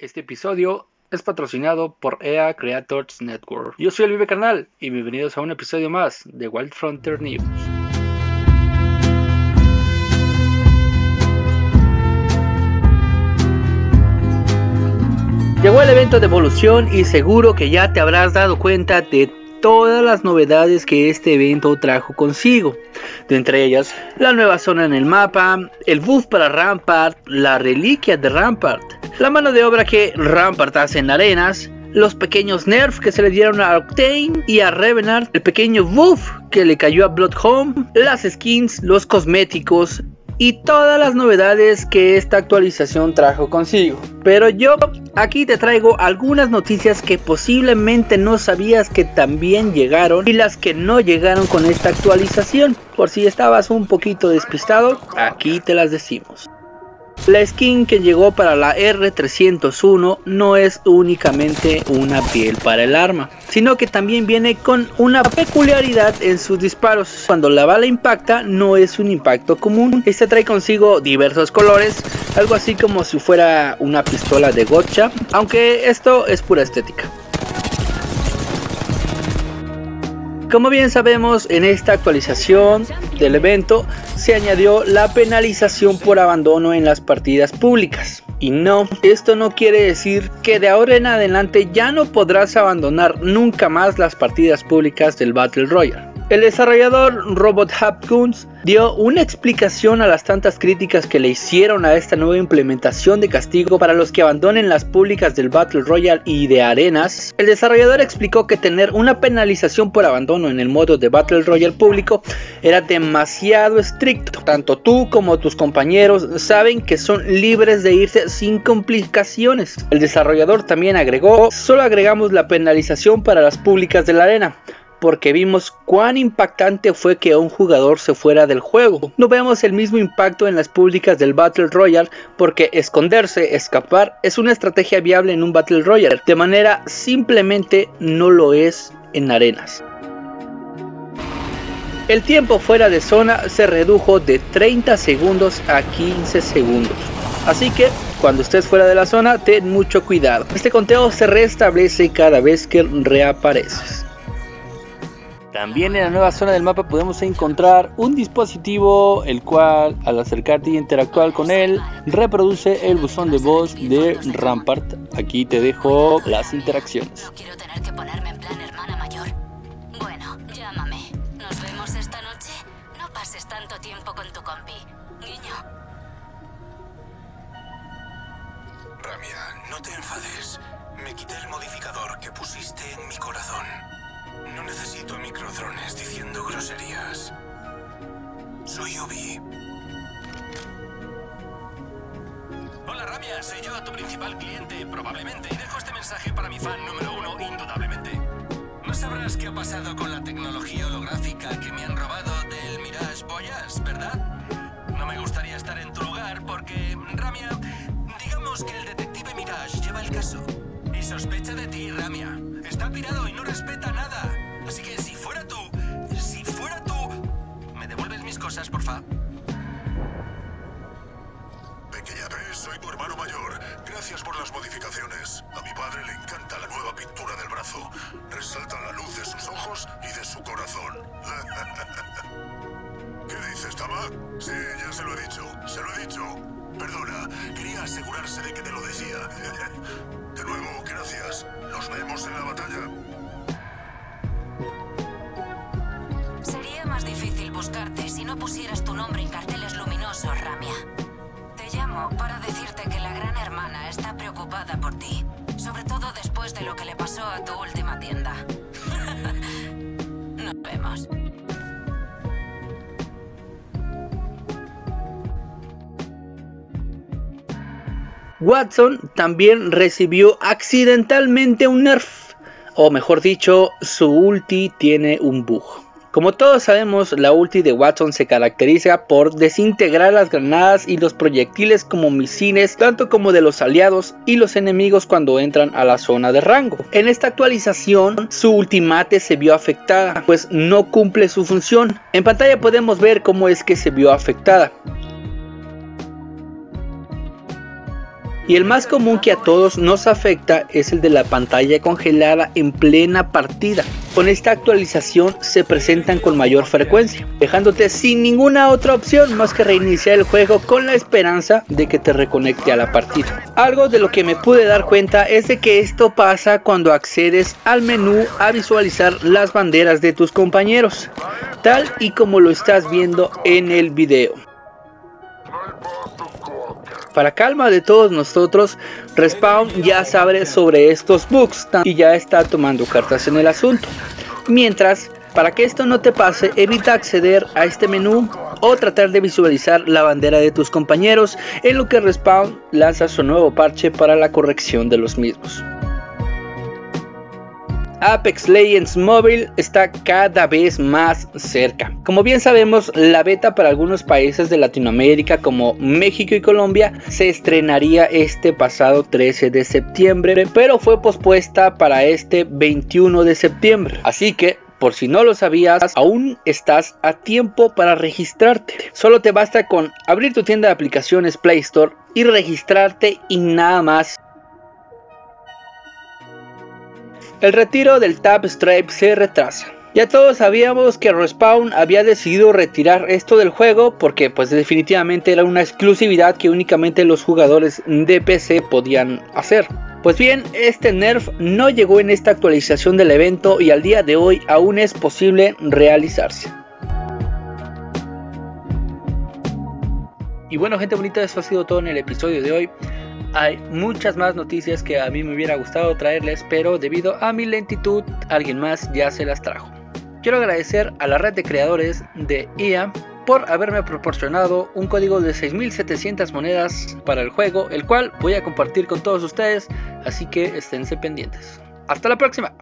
Este episodio es patrocinado por EA Creators Network. Yo soy el Vive Carnal y bienvenidos a un episodio más de Wild Frontier News. Llegó el evento de evolución y seguro que ya te habrás dado cuenta de todas las novedades que este evento trajo consigo. De entre ellas, la nueva zona en el mapa, el buff para Rampart, la reliquia de Rampart, la mano de obra que Rampart en arenas, los pequeños nerfs que se le dieron a Octane y a Revenant, el pequeño buff que le cayó a Bloodhome, las skins, los cosméticos, y todas las novedades que esta actualización trajo consigo. Pero yo aquí te traigo algunas noticias que posiblemente no sabías que también llegaron y las que no llegaron con esta actualización. Por si estabas un poquito despistado, aquí te las decimos. La skin que llegó para la R301 no es únicamente una piel para el arma, sino que también viene con una peculiaridad en sus disparos. Cuando la bala impacta no es un impacto común, este trae consigo diversos colores, algo así como si fuera una pistola de gotcha, aunque esto es pura estética. Como bien sabemos, en esta actualización del evento se añadió la penalización por abandono en las partidas públicas. Y no, esto no quiere decir que de ahora en adelante ya no podrás abandonar nunca más las partidas públicas del Battle Royale. El desarrollador Robot Hapkins dio una explicación a las tantas críticas que le hicieron a esta nueva implementación de castigo para los que abandonen las públicas del Battle Royale y de arenas. El desarrollador explicó que tener una penalización por abandono en el modo de Battle Royale público era demasiado estricto. Tanto tú como tus compañeros saben que son libres de irse sin complicaciones. El desarrollador también agregó, solo agregamos la penalización para las públicas de la arena porque vimos cuán impactante fue que un jugador se fuera del juego. No vemos el mismo impacto en las públicas del Battle Royale porque esconderse, escapar es una estrategia viable en un Battle Royale, de manera simplemente no lo es en arenas. El tiempo fuera de zona se redujo de 30 segundos a 15 segundos. Así que cuando estés fuera de la zona, ten mucho cuidado. Este conteo se restablece cada vez que reapareces. También en la nueva zona del mapa podemos encontrar un dispositivo el cual al acercarte y interactuar con él reproduce el buzón de voz de Rampart. Aquí te dejo las interacciones. No quiero tener que ponerme en plan hermana mayor. Bueno, llámame. ¿Nos vemos esta noche? No pases tanto tiempo con tu compi. Guiño. Ramia, no te enfades. Me quité el modificador que pusiste en mi corazón. No necesito microdrones diciendo groserías. Soy Obi. Hola Ramia, soy yo, tu principal cliente, probablemente, y dejo este mensaje para mi fan número uno, indudablemente. No sabrás qué ha pasado con la tecnología holográfica que me han robado del Mirage Boyas, ¿verdad? No me gustaría estar en tu lugar porque, Ramia, digamos que el detective Mirage lleva el caso. Sospecha de ti, Ramia. Está pirado y no respeta nada. Así que si fuera tú, si fuera tú, ¿me devuelves mis cosas, porfa? Pequeña Tess, soy tu hermano mayor. Gracias por las modificaciones. A mi padre le encanta la nueva pintura del brazo. Resalta la luz de sus ojos y de su corazón. ¿Qué dices, Tama? Sí, ya se lo he dicho. Se lo he dicho. Perdona, quería asegurarse de que te lo decía. De nuevo, gracias. Nos vemos en la batalla. Sería más difícil buscarte si no pusieras tu nombre en carteles luminosos, Ramia. Te llamo para decirte que la gran hermana está preocupada por ti. Sobre todo después de lo que le pasó a tu última Watson también recibió accidentalmente un nerf, o mejor dicho, su ulti tiene un bug. Como todos sabemos, la ulti de Watson se caracteriza por desintegrar las granadas y los proyectiles como misiles, tanto como de los aliados y los enemigos cuando entran a la zona de rango. En esta actualización, su ultimate se vio afectada, pues no cumple su función. En pantalla podemos ver cómo es que se vio afectada. Y el más común que a todos nos afecta es el de la pantalla congelada en plena partida. Con esta actualización se presentan con mayor frecuencia, dejándote sin ninguna otra opción más que reiniciar el juego con la esperanza de que te reconecte a la partida. Algo de lo que me pude dar cuenta es de que esto pasa cuando accedes al menú a visualizar las banderas de tus compañeros, tal y como lo estás viendo en el video. Para calma de todos nosotros, Respawn ya sabe sobre estos bugs y ya está tomando cartas en el asunto. Mientras, para que esto no te pase, evita acceder a este menú o tratar de visualizar la bandera de tus compañeros en lo que Respawn lanza su nuevo parche para la corrección de los mismos. Apex Legends Mobile está cada vez más cerca. Como bien sabemos, la beta para algunos países de Latinoamérica como México y Colombia se estrenaría este pasado 13 de septiembre, pero fue pospuesta para este 21 de septiembre. Así que por si no lo sabías, aún estás a tiempo para registrarte. Solo te basta con abrir tu tienda de aplicaciones Play Store y registrarte y nada más. El retiro del Tab Stripe se retrasa. Ya todos sabíamos que Respawn había decidido retirar esto del juego porque pues definitivamente era una exclusividad que únicamente los jugadores de PC podían hacer. Pues bien, este nerf no llegó en esta actualización del evento y al día de hoy aún es posible realizarse. Y bueno gente bonita, eso ha sido todo en el episodio de hoy. Hay muchas más noticias que a mí me hubiera gustado traerles, pero debido a mi lentitud, alguien más ya se las trajo. Quiero agradecer a la red de creadores de IA por haberme proporcionado un código de 6700 monedas para el juego, el cual voy a compartir con todos ustedes, así que esténse pendientes. Hasta la próxima.